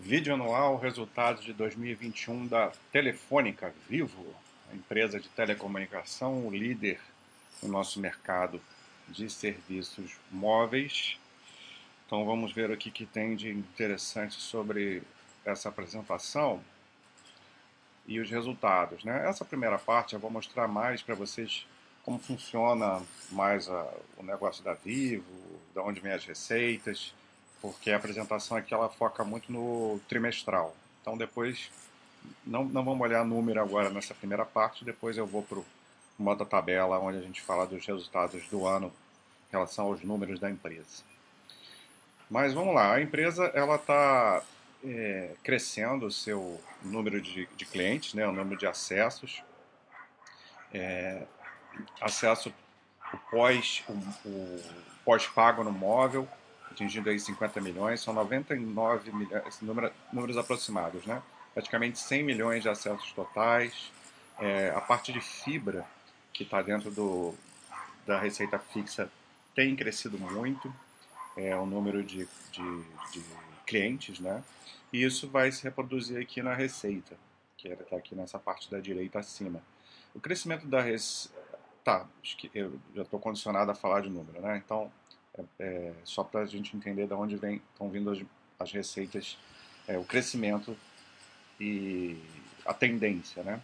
Vídeo anual, resultados de 2021 da Telefônica Vivo, a empresa de telecomunicação, o líder no nosso mercado de serviços móveis. Então vamos ver o que, que tem de interessante sobre essa apresentação e os resultados. Né? Essa primeira parte eu vou mostrar mais para vocês como funciona mais a, o negócio da Vivo, de onde vem as receitas, porque a apresentação aqui ela foca muito no trimestral. Então depois, não, não vamos olhar número agora nessa primeira parte, depois eu vou para uma outra tabela onde a gente fala dos resultados do ano em relação aos números da empresa. Mas vamos lá, a empresa ela está é, crescendo o seu número de, de, clientes, né, o número de acessos, é, acesso o pós o, o pós-pago no móvel, atingindo aí 50 milhões, são 99 milhões, número, números aproximados, né? Praticamente 100 milhões de acessos totais. É, a parte de fibra que está dentro do, da receita fixa tem crescido muito, é, o número de, de, de clientes, né? E isso vai se reproduzir aqui na receita, que está aqui nessa parte da direita acima. O crescimento da receita. Tá, eu já estou condicionado a falar de número, né? Então, é, só para a gente entender de onde estão vindo as, as receitas, é, o crescimento e a tendência, né?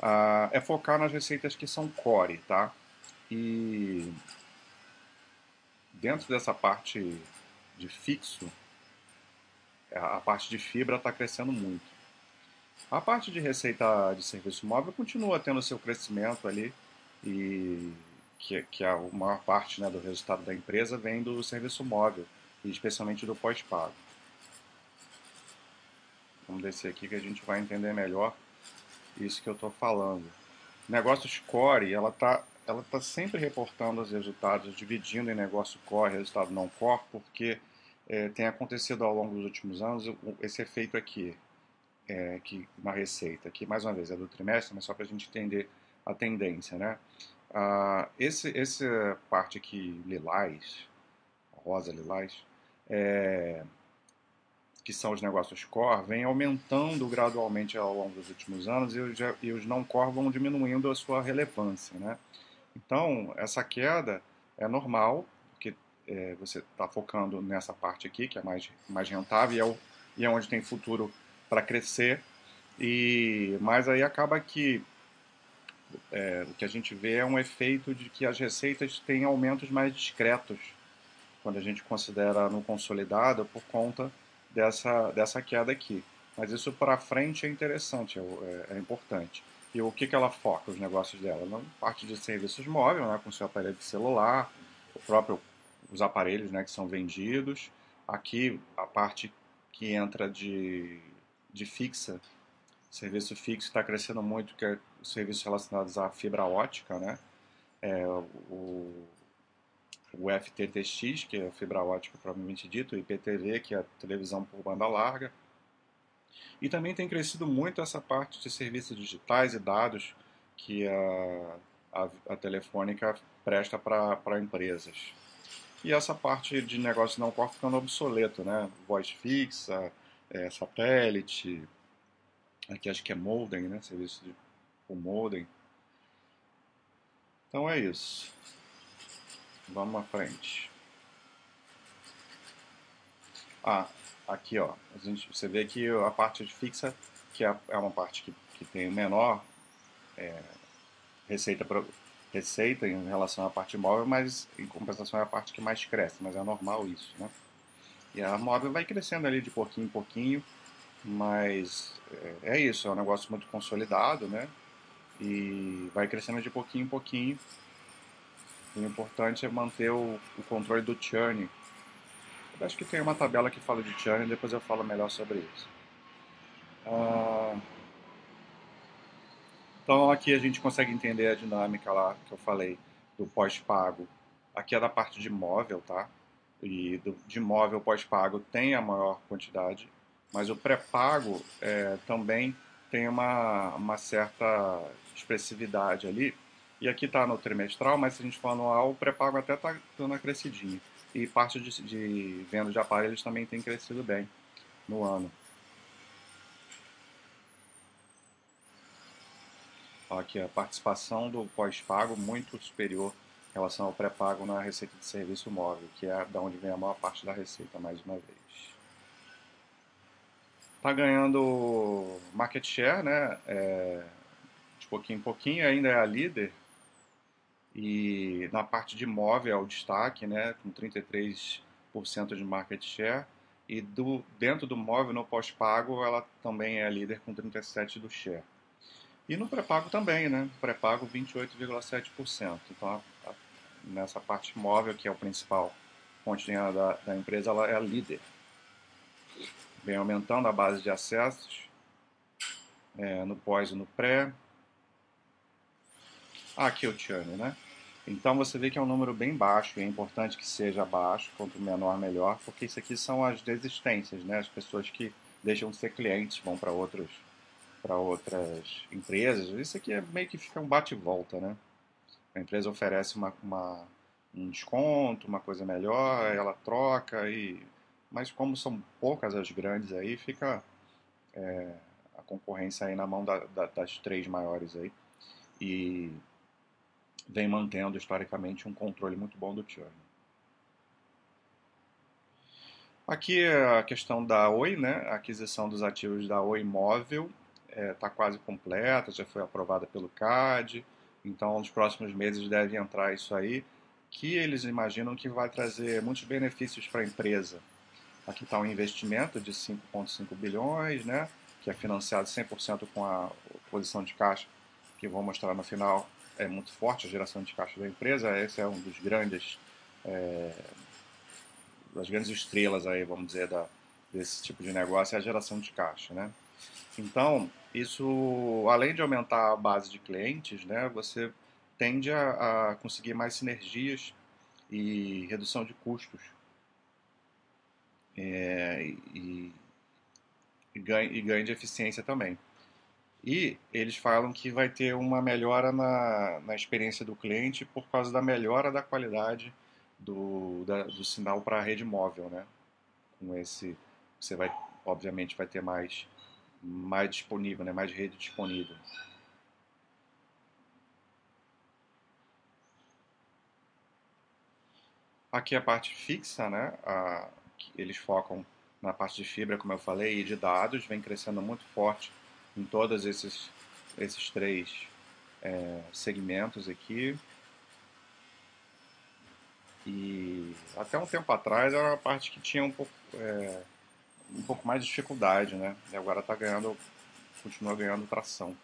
Ah, é focar nas receitas que são core, tá? E dentro dessa parte de fixo, a parte de fibra está crescendo muito. A parte de receita de serviço móvel continua tendo seu crescimento ali e que, que a maior parte né, do resultado da empresa vem do serviço móvel, e especialmente do pós-pago. Vamos descer aqui que a gente vai entender melhor isso que eu estou falando. Negócios core, ela está ela tá sempre reportando os resultados, dividindo em negócio core resultado não core, porque é, tem acontecido ao longo dos últimos anos esse efeito aqui, é, que na receita, que mais uma vez é do trimestre, mas só para a gente entender a tendência, né? Uh, esse, essa parte aqui, lilás, rosa lilás, é, que são os negócios core, vem aumentando gradualmente ao longo dos últimos anos e os, e os não core vão diminuindo a sua relevância. Né? Então, essa queda é normal, porque é, você está focando nessa parte aqui, que é mais, mais rentável e é, o, e é onde tem futuro para crescer, e mas aí acaba que é, o que a gente vê é um efeito de que as receitas têm aumentos mais discretos quando a gente considera no consolidado por conta dessa, dessa queda aqui. Mas isso para frente é interessante, é, é, é, importante. E o que, que ela foca, os negócios dela? Na parte de serviços móveis, né, com seu aparelho de celular, o próprio, os aparelhos né, que são vendidos. Aqui, a parte que entra de, de fixa, serviço fixo está crescendo muito, que é serviços relacionados à fibra ótica, né? É, o, o FTTX, que é fibra ótica propriamente dito, o IPTV, que é a televisão por banda larga. E também tem crescido muito essa parte de serviços digitais e dados que a, a, a Telefônica presta para empresas. E essa parte de negócio não corre ficando obsoleto, né? Voz fixa, é, satélite, aqui acho que é modem, né? Serviço de o modem. Então é isso. Vamos à frente. Ah, aqui ó, a gente, você vê que a parte fixa, que é, é uma parte que, que tem menor é, receita, receita em relação à parte móvel, mas em compensação é a parte que mais cresce, mas é normal isso, né? E a móvel vai crescendo ali de pouquinho em pouquinho, mas é, é isso, é um negócio muito consolidado, né? E vai crescendo de pouquinho em pouquinho. O importante é manter o, o controle do churn. Eu acho que tem uma tabela que fala de churn, depois eu falo melhor sobre isso. Ah, então aqui a gente consegue entender a dinâmica lá que eu falei do pós-pago. Aqui é da parte de móvel, tá? E do, de móvel pós-pago tem a maior quantidade, mas o pré-pago é, também tem uma, uma certa expressividade ali. E aqui está no trimestral, mas se a gente for anual, o pré-pago até está dando uma crescidinha. E parte de, de venda de aparelhos também tem crescido bem. no ano. Aqui a participação do pós-pago muito superior em relação ao pré-pago na receita de serviço móvel, que é da onde vem a maior parte da receita, mais uma vez. Está ganhando market share, né? É, pouquinho em pouquinho, ainda é a líder. E na parte de móvel é o destaque, né? Com 33% de market share. E do, dentro do móvel, no pós-pago, ela também é a líder com 37% do share. E no pré-pago também, né? Pré-pago 28,7%. Então, a, a, nessa parte móvel, que é o principal renda da, da empresa, ela é a líder. Vem aumentando a base de acessos é, no pós e no pré. Aqui o churn, né? Então você vê que é um número bem baixo e é importante que seja baixo, quanto menor melhor, porque isso aqui são as desistências, né? As pessoas que deixam de ser clientes, vão para outros para outras empresas. Isso aqui é meio que fica um bate volta, né? A empresa oferece uma, uma, um desconto, uma coisa melhor, ela troca e mas como são poucas as grandes aí, fica é, a concorrência aí na mão da, da, das três maiores aí e vem mantendo historicamente um controle muito bom do churn. Aqui é a questão da Oi, né? A aquisição dos ativos da Oi Móvel está é, tá quase completa, já foi aprovada pelo CAD, então nos próximos meses deve entrar isso aí, que eles imaginam que vai trazer muitos benefícios para a empresa. Aqui está um investimento de 5,5 bilhões, né, que é financiado 100% com a posição de caixa, que vou mostrar no final, é muito forte a geração de caixa da empresa, esse é um dos grandes, é, das grandes estrelas aí, vamos dizer, da, desse tipo de negócio, é a geração de caixa, né. Então, isso, além de aumentar a base de clientes, né, você tende a, a conseguir mais sinergias e redução de custos. É, e, e, ganho, e ganho de eficiência também. E eles falam que vai ter uma melhora na, na experiência do cliente por causa da melhora da qualidade do, da, do sinal para a rede móvel, né? Com esse, você vai, obviamente, vai ter mais mais disponível, né? mais rede disponível. Aqui a parte fixa, né? A, eles focam na parte de fibra, como eu falei, e de dados, vem crescendo muito forte em todos esses, esses três é, segmentos aqui. E até um tempo atrás era uma parte que tinha um pouco. É, um pouco mais de dificuldade, né? E agora está ganhando, continua ganhando tração.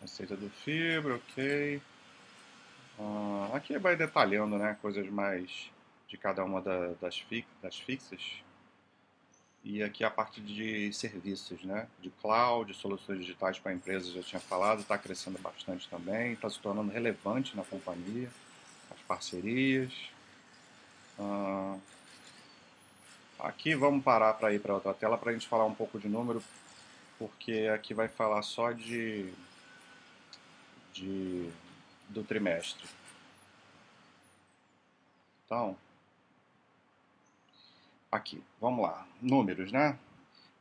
Receita do fibra, ok. Uh, aqui vai detalhando, né? Coisas mais de cada uma da, das, das fixas. E aqui a parte de serviços, né? De cloud, soluções digitais para empresas, já tinha falado, está crescendo bastante também, está se tornando relevante na companhia, as parcerias. Ah, aqui vamos parar para ir para outra tela para a gente falar um pouco de número, porque aqui vai falar só de, de do trimestre. Então, Aqui, vamos lá. Números, né?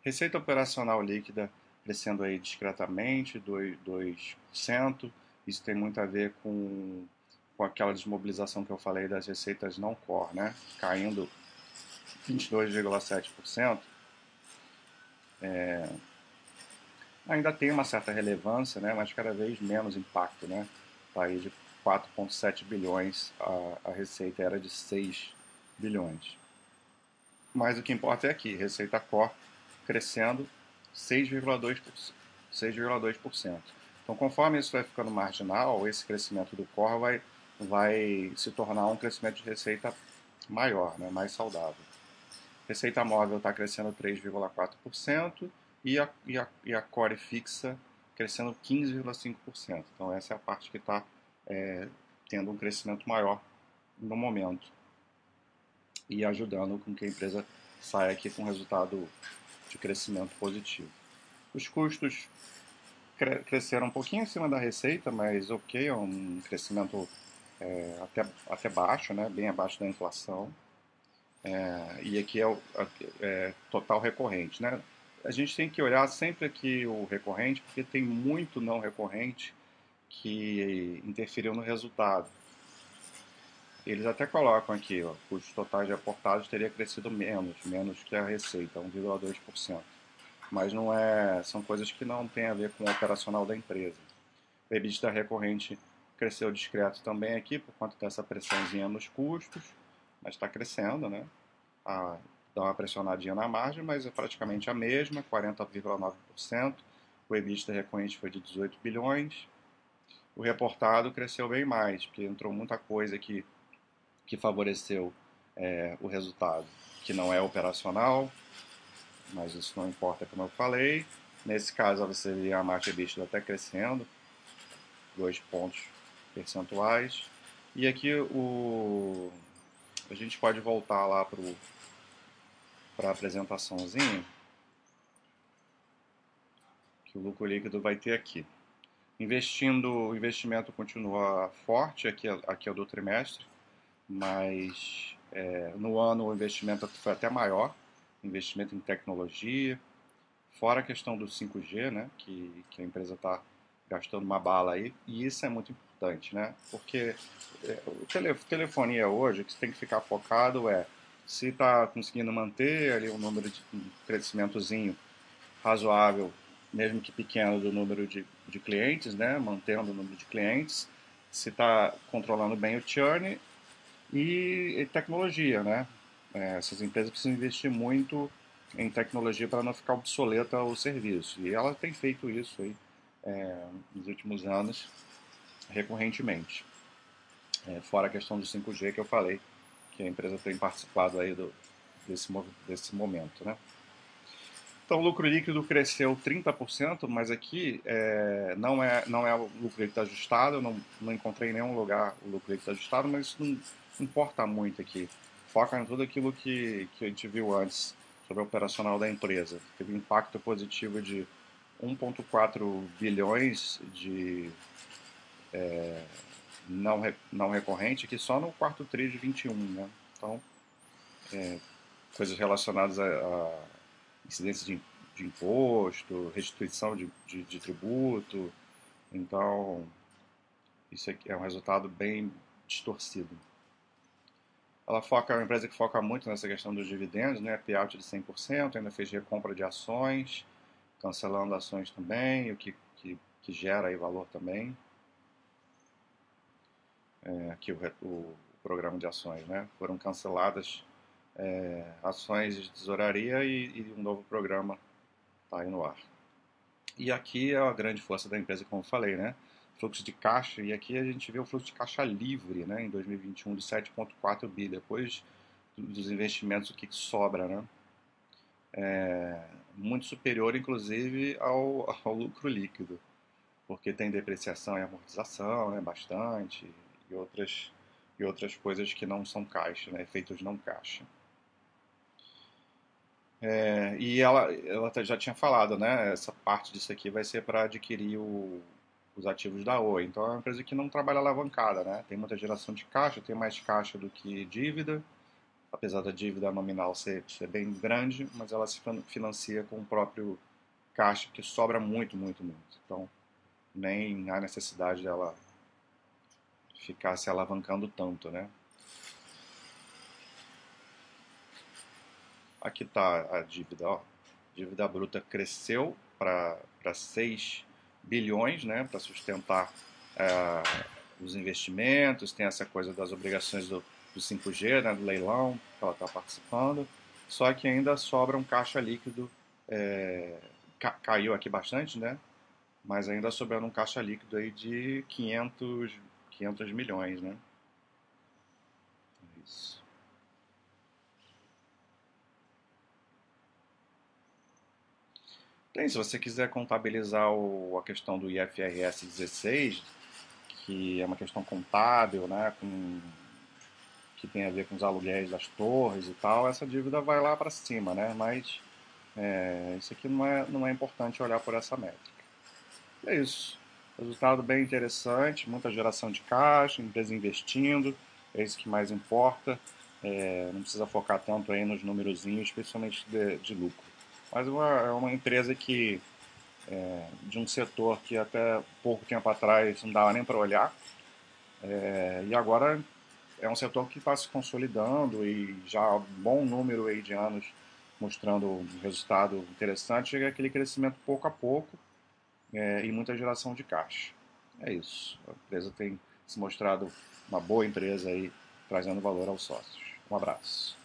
Receita operacional líquida crescendo aí discretamente, 2%. 2%. Isso tem muito a ver com, com aquela desmobilização que eu falei das receitas não core, né? Caindo 22,7%. É, ainda tem uma certa relevância, né? Mas cada vez menos impacto, né? Está aí de 4,7 bilhões, a, a receita era de 6 bilhões. Mas o que importa é aqui, receita core crescendo 6,2%. Então, conforme isso vai ficando marginal, esse crescimento do core vai, vai se tornar um crescimento de receita maior, né, mais saudável. Receita móvel está crescendo 3,4% e a, e, a, e a core fixa crescendo 15,5%. Então, essa é a parte que está é, tendo um crescimento maior no momento e ajudando com que a empresa saia aqui com resultado de crescimento positivo. Os custos cre cresceram um pouquinho acima da receita, mas ok, é um crescimento é, até, até baixo, né, bem abaixo da inflação. É, e aqui é o é, total recorrente. Né? A gente tem que olhar sempre aqui o recorrente, porque tem muito não recorrente que interferiu no resultado. Eles até colocam aqui, ó, custos totais reportados teria crescido menos, menos que a receita, 1,2%. Mas não é, são coisas que não têm a ver com o operacional da empresa. O EBITDA recorrente cresceu discreto também aqui por conta dessa pressãozinha nos custos, mas está crescendo, né? A, dá uma pressionadinha na margem, mas é praticamente a mesma, 40,9%. O EBITDA recorrente foi de 18 bilhões. O reportado cresceu bem mais, porque entrou muita coisa aqui que favoreceu é, o resultado, que não é operacional, mas isso não importa, como eu falei. Nesse caso, você vê a margem EBITDA até crescendo, dois pontos percentuais. E aqui o, a gente pode voltar lá para a apresentaçãozinha, que o lucro líquido vai ter aqui. Investindo, o investimento continua forte, aqui, é, aqui é do trimestre, mas é, no ano o investimento foi até maior, investimento em tecnologia, fora a questão do 5G, né, que, que a empresa está gastando uma bala aí, e isso é muito importante, né, porque é, o tele, telefonia hoje, o que você tem que ficar focado é se está conseguindo manter ali um número de um crescimentozinho razoável, mesmo que pequeno, do número de, de clientes, né, mantendo o número de clientes, se está controlando bem o churn e, tecnologia, né? É, essas empresas precisam investir muito em tecnologia para não ficar obsoleta o serviço. E ela tem feito isso aí é, nos últimos anos, recorrentemente. É, fora a questão do 5G que eu falei, que a empresa tem participado aí do, desse, desse momento, né? Então, o lucro líquido cresceu 30%, mas aqui é, não, é, não é o lucro líquido ajustado, eu não, não encontrei em nenhum lugar o lucro líquido ajustado, mas importa muito aqui. Foca em tudo aquilo que, que a gente viu antes sobre o operacional da empresa. Teve um impacto positivo de 1,4 bilhões de é, não, não recorrente aqui só no quarto TRI de 21. Né? Então, é, coisas relacionadas a, a incidência de, de, imposto, restituição de, de, de tributo. Então, isso é um resultado bem distorcido. Ela foca, é uma empresa que foca muito nessa questão dos dividendos, né? Payout de 100%, ainda fez recompra de ações, cancelando ações também, o que, que, que gera aí valor também. É, aqui o, o, programa de ações, né? Foram canceladas é, ações de tesouraria e, e um novo programa está aí no ar. E aqui é a grande força da empresa, como eu falei, né? Fluxo de caixa, e aqui a gente vê o fluxo de caixa livre né, em 2021 de 7,4 bi, depois dos investimentos o que sobra, né? É, muito superior, inclusive, ao, ao lucro líquido, porque tem depreciação e amortização, né, bastante, e outras, e outras coisas que não são caixa, né, efeitos não caixa. É, e ela, ela já tinha falado, né, essa parte disso aqui vai ser para adquirir o, os ativos da Oi. Então é uma empresa que não trabalha alavancada, né? Tem muita geração de caixa, tem mais caixa do que dívida, apesar da dívida nominal ser, ser bem grande, mas ela se financia com o próprio caixa que sobra muito, muito, muito. Então nem há necessidade dela ficar se alavancando tanto, né? Aqui está a dívida, ó. Dívida bruta cresceu para 6 bilhões né, para sustentar é, os investimentos, tem essa coisa das obrigações do, do 5G, né, do leilão que ela está participando, só que ainda sobra um caixa líquido, é, ca, caiu aqui bastante, né, mas ainda sobrando um caixa líquido aí de 500, 500 milhões, né. Isso. Tem, se você quiser contabilizar o, a questão do IFRS 16, que é uma questão contábil, né, com, que tem a ver com os aluguéis das torres e tal, essa dívida vai lá para cima, né, mas é, isso aqui não é, não é importante olhar por essa métrica. É isso. Resultado bem interessante, muita geração de caixa, empresa investindo, é isso que mais importa. É, não precisa focar tanto aí nos númerozinhos, principalmente de, de lucro. Mas uma, é uma empresa que é, de um setor que até pouco tempo atrás não dava nem para olhar, é, e agora é um setor que está se consolidando e já há um bom número aí de anos mostrando um resultado interessante, chega aquele crescimento pouco a pouco, é, e muita geração de caixa. É isso. A empresa tem se mostrado uma boa empresa aí, trazendo valor aos sócios. Um abraço.